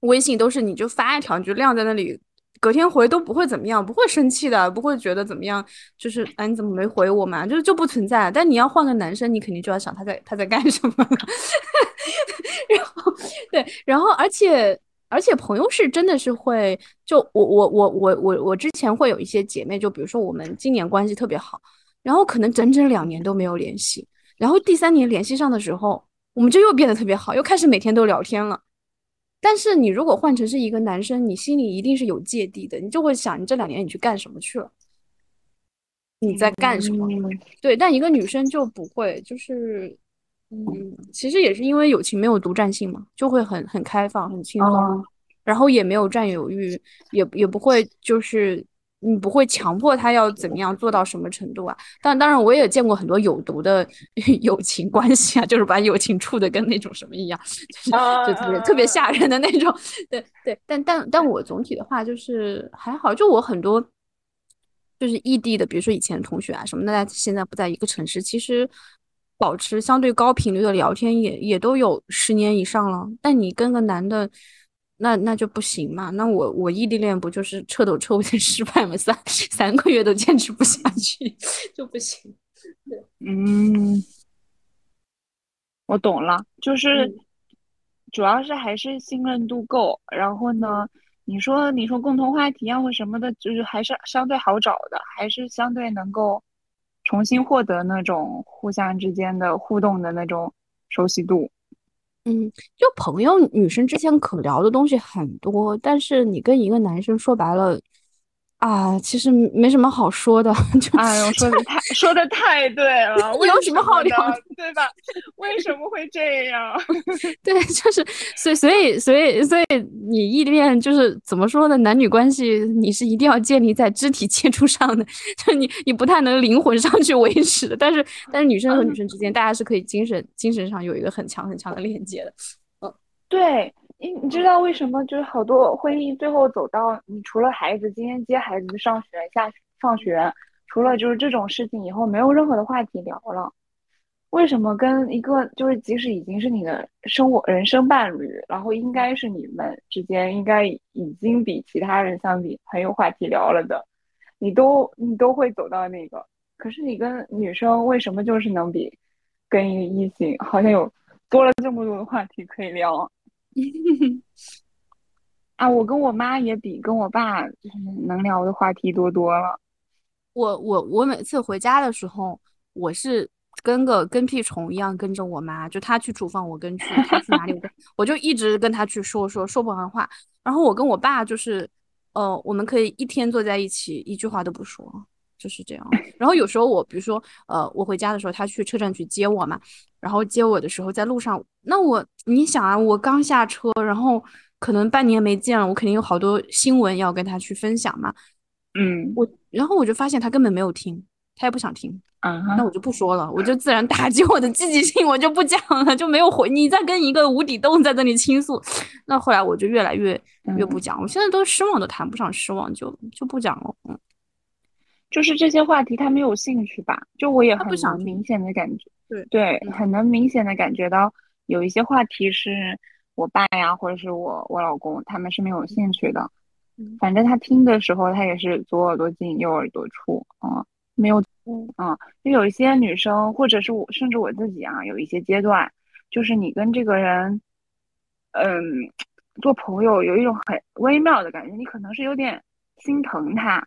微信都是你就发一条，你就晾在那里。隔天回都不会怎么样，不会生气的，不会觉得怎么样，就是哎，你怎么没回我嘛？就是就不存在。但你要换个男生，你肯定就要想他在他在干什么。然后对，然后而且而且朋友是真的是会，就我我我我我我之前会有一些姐妹，就比如说我们今年关系特别好，然后可能整整两年都没有联系，然后第三年联系上的时候，我们就又变得特别好，又开始每天都聊天了。但是你如果换成是一个男生，你心里一定是有芥蒂的，你就会想，你这两年你去干什么去了？你在干什么？对，但一个女生就不会，就是，嗯，其实也是因为友情没有独占性嘛，就会很很开放，很轻松，然后也没有占有欲，也也不会就是。你不会强迫他要怎么样做到什么程度啊？但当然，我也见过很多有毒的 友情关系啊，就是把友情处的跟那种什么一样，就是就特别特别吓人的那种。对对，但但但我总体的话就是还好，就我很多就是异地的，比如说以前同学啊什么的，现在不在一个城市，其实保持相对高频率的聊天也也都有十年以上了。但你跟个男的。那那就不行嘛？那我我异地恋不就是彻头彻尾的 失败吗？三 三个月都坚持不下去就不行。嗯，我懂了，就是主要是还是信任度够。然后呢，你说你说共同话题啊或什么的，就是还是相对好找的，还是相对能够重新获得那种互相之间的互动的那种熟悉度。嗯，就朋友，女生之间可聊的东西很多，但是你跟一个男生说白了。啊，其实没什么好说的，就哎呦，说的太说的太对了，有什么好聊，对吧？为什么会这样？对，就是所以所以所以所以你异地恋就是怎么说呢？男女关系你是一定要建立在肢体接触上的，就你你不太能灵魂上去维持的。但是但是女生和女生之间，大家是可以精神精神上有一个很强很强的链接的。嗯，对。你你知道为什么就是好多婚姻最后走到你除了孩子今天接孩子上学下放学，除了就是这种事情以后没有任何的话题聊了？为什么跟一个就是即使已经是你的生活人生伴侣，然后应该是你们之间应该已经比其他人相比很有话题聊了的你都你都会走到那个。可是你跟女生为什么就是能比跟一个异性好像有多了这么多的话题可以聊？啊，我跟我妈也比跟我爸就是能聊的话题多多了。我我我每次回家的时候，我是跟个跟屁虫一样跟着我妈，就她去厨房我跟去，她去哪里我跟，我就一直跟她去说说说不完话。然后我跟我爸就是，呃，我们可以一天坐在一起，一句话都不说，就是这样。然后有时候我比如说，呃，我回家的时候，他去车站去接我嘛，然后接我的时候在路上，那我你想啊，我刚下车，然后。可能半年没见了，我肯定有好多新闻要跟他去分享嘛。嗯，我然后我就发现他根本没有听，他也不想听。啊，那我就不说了，我就自然打击我的积极性，我就不讲了，就没有回。你在跟一个无底洞在这里倾诉，那后来我就越来越越不讲。我现在都失望都谈不上失望，就就不讲了。嗯，就是这些话题他没有兴趣吧？就我也很能明显的感觉，对对，很能明显的感觉到有一些话题是。我爸呀，或者是我我老公，他们是没有兴趣的。反正他听的时候，他也是左耳朵进右耳朵出啊，没有嗯啊。就有一些女生，或者是我，甚至我自己啊，有一些阶段，就是你跟这个人，嗯，做朋友有一种很微妙的感觉，你可能是有点心疼他，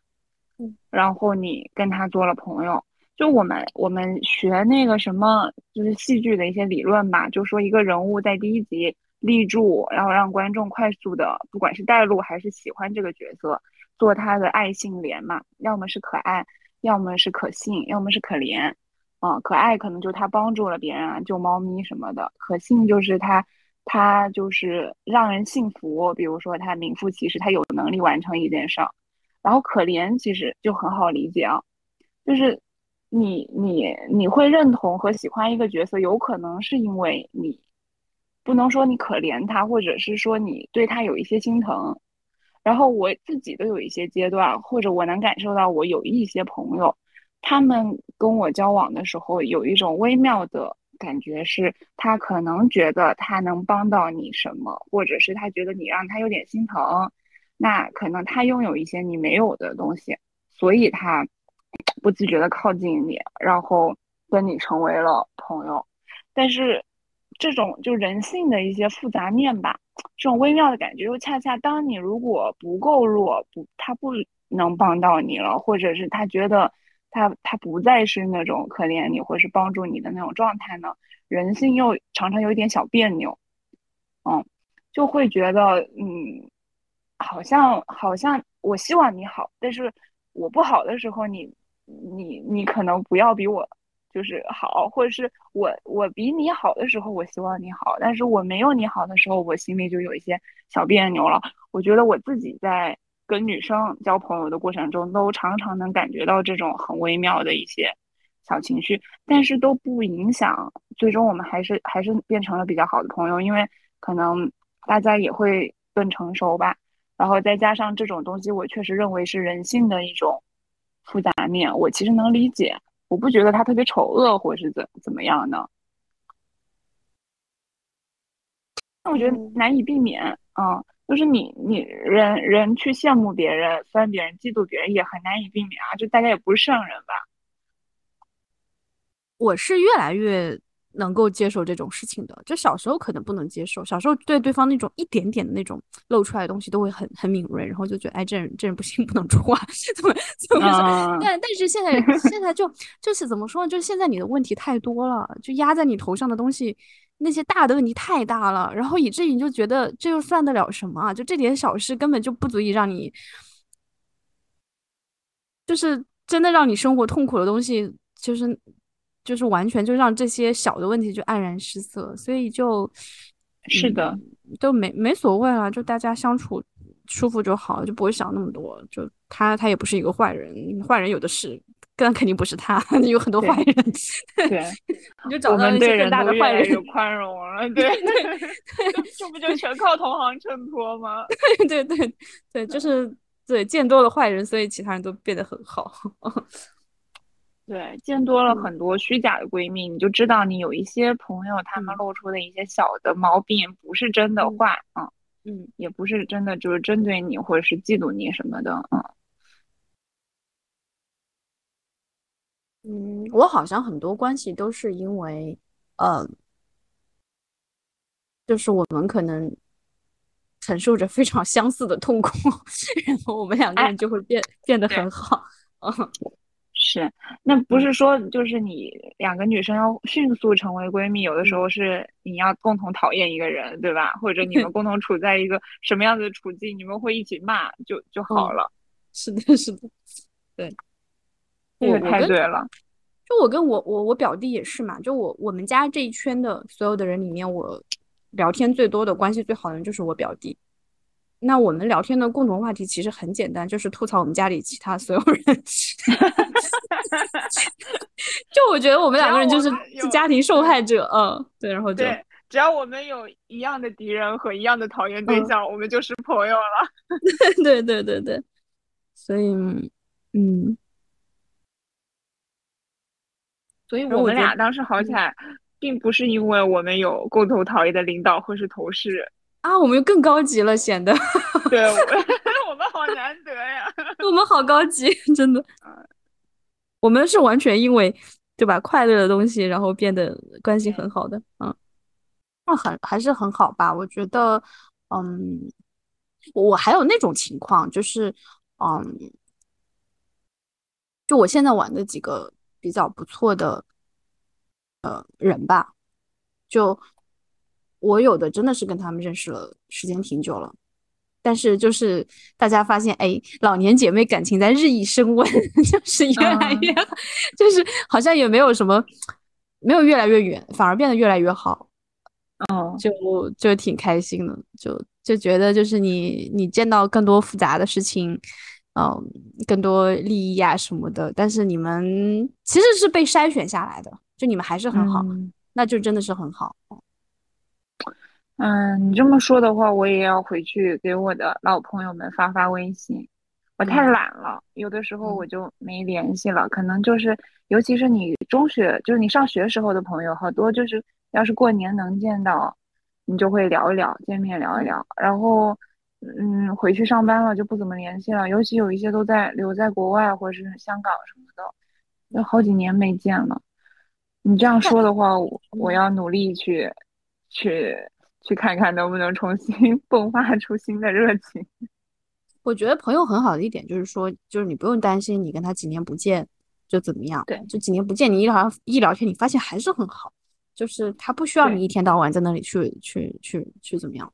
然后你跟他做了朋友。就我们我们学那个什么，就是戏剧的一些理论吧，就说一个人物在第一集。立住，然后让观众快速的，不管是带入还是喜欢这个角色，做他的爱性连嘛，要么是可爱，要么是可信，要么是可怜。啊，可爱可能就他帮助了别人啊，救猫咪什么的；可信就是他，他就是让人信服，比如说他名副其实，他有能力完成一件事儿。然后可怜其实就很好理解啊，就是你你你会认同和喜欢一个角色，有可能是因为你。不能说你可怜他，或者是说你对他有一些心疼。然后我自己都有一些阶段，或者我能感受到，我有一些朋友，他们跟我交往的时候，有一种微妙的感觉，是他可能觉得他能帮到你什么，或者是他觉得你让他有点心疼，那可能他拥有一些你没有的东西，所以他不自觉的靠近你，然后跟你成为了朋友，但是。这种就人性的一些复杂面吧，这种微妙的感觉，又恰恰当你如果不够弱，不他不能帮到你了，或者是他觉得他他不再是那种可怜你或是帮助你的那种状态呢，人性又常常有一点小别扭，嗯，就会觉得嗯，好像好像我希望你好，但是我不好的时候，你你你可能不要比我。就是好，或者是我我比你好的时候，我希望你好；但是我没有你好的时候，我心里就有一些小别扭了。我觉得我自己在跟女生交朋友的过程中，都常常能感觉到这种很微妙的一些小情绪，但是都不影响，最终我们还是还是变成了比较好的朋友，因为可能大家也会更成熟吧。然后再加上这种东西，我确实认为是人性的一种复杂面，我其实能理解。我不觉得他特别丑恶，或是怎怎么样呢？那我觉得难以避免啊，就是你你人人去羡慕别人、酸别人、嫉妒别人，也很难以避免啊。就大家也不是圣人吧？我是越来越。能够接受这种事情的，就小时候可能不能接受，小时候对对方那种一点点的那种露出来的东西都会很很敏锐，然后就觉得哎，这人这人不行，不能说话，怎 么怎么？但但是现在现在就就是怎么说呢？就是现在你的问题太多了，就压在你头上的东西，那些大的问题太大了，然后以至于你就觉得这又算得了什么？就这点小事根本就不足以让你，就是真的让你生活痛苦的东西，就是。就是完全就让这些小的问题就黯然失色，所以就，是的，都没没所谓了，就大家相处舒服就好，就不会想那么多。就他他也不是一个坏人，坏人有的是，但肯定不是他，有很多坏人。对，你就找到一些更大的坏人，有宽容了。对对 对，这不就全靠同行衬托吗？对对对对，就是对见多了坏人，所以其他人都变得很好。对，见多了很多虚假的闺蜜，你就知道你有一些朋友，他们露出的一些小的毛病，不是真的坏啊，嗯，也不是真的就是针对你或者是嫉妒你什么的，嗯。我好像很多关系都是因为，呃，就是我们可能承受着非常相似的痛苦，然后我们两个人就会变变得很好。嗯，是，那不是说就是你两个女生要迅速成为闺蜜，有的时候是你要共同讨厌一个人，对吧？或者你们共同处在一个 什么样的处境，你们会一起骂就就好了。是的，是的，对，这个太对了。就我跟我我我表弟也是嘛，就我我们家这一圈的所有的人里面，我聊天最多的关系最好的人就是我表弟。那我们聊天的共同话题其实很简单，就是吐槽我们家里其他所有人。就我觉得我们两个人就是家庭受害者，嗯，对，然后就只要我们有一样的敌人和一样的讨厌对象，我们就是朋友了。对对对对，所以嗯。所以我们俩当时好起来，并不是因为我们有共同讨厌的领导或是同事啊，我们又更高级了，显得对，我们 我们好难得呀，我们好高级，真的。我们是完全因为对吧，快乐的东西，然后变得关系很好的，嗯，那很还是很好吧？我觉得，嗯，我还有那种情况，就是嗯，就我现在玩的几个。比较不错的，呃，人吧，就我有的真的是跟他们认识了时间挺久了，但是就是大家发现，哎，老年姐妹感情在日益升温，就是越来越，就是好像也没有什么，没有越来越远，反而变得越来越好，哦，就就挺开心的，就就觉得就是你你见到更多复杂的事情。嗯，更多利益啊什么的，但是你们其实是被筛选下来的，就你们还是很好，那就真的是很好。嗯，你这么说的话，我也要回去给我的老朋友们发发微信。我太懒了，有的时候我就没联系了。可能就是，尤其是你中学，就是你上学时候的朋友，好多就是，要是过年能见到，你就会聊一聊，见面聊一聊，然后。嗯，回去上班了就不怎么联系了，尤其有一些都在留在国外或者是香港什么的，有好几年没见了。你这样说的话，我我要努力去去去看看能不能重新 迸发出新的热情。我觉得朋友很好的一点就是说，就是你不用担心你跟他几年不见就怎么样，对，就几年不见你一聊一聊天，你发现还是很好，就是他不需要你一天到晚在那里去去去去怎么样。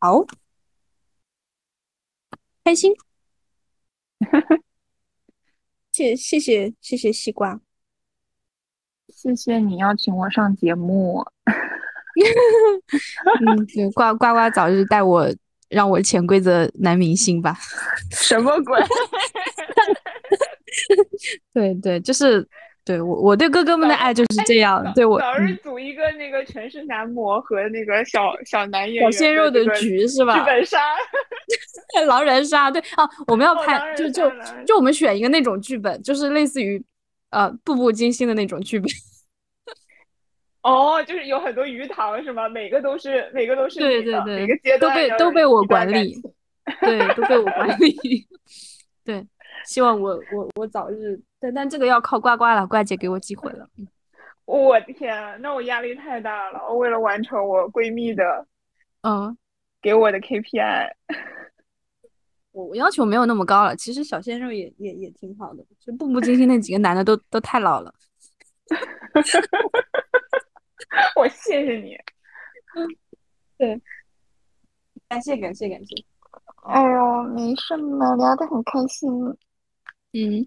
好，开心，谢谢谢谢谢西瓜，谢谢你邀请我上节目。嗯，对，呱呱呱，早日带我让我潜规则男明星吧。什么鬼？对对，就是。对我，我对哥哥们的爱就是这样。对我早日组一个那个全是男模和那个小小男演员、小鲜肉的局是吧？剧本杀，狼人杀。对啊，我们要拍，就就就我们选一个那种剧本，就是类似于呃《步步惊心》的那种剧本。哦，就是有很多鱼塘是吗？每个都是每个都是对对对，每个阶段都被都被我管理，对，都被我管 理。对，希望我我我早日。但，但这个要靠呱呱了，呱姐给我机会了。我的天，那我压力太大了。我为了完成我闺蜜的，嗯，给我的 KPI，我我要求没有那么高了。其实小鲜肉也也也挺好的，就步步惊心那几个男的都都太老了。我谢谢你。嗯，对，感谢感谢感谢。哎呦，没什么，聊得很开心。嗯。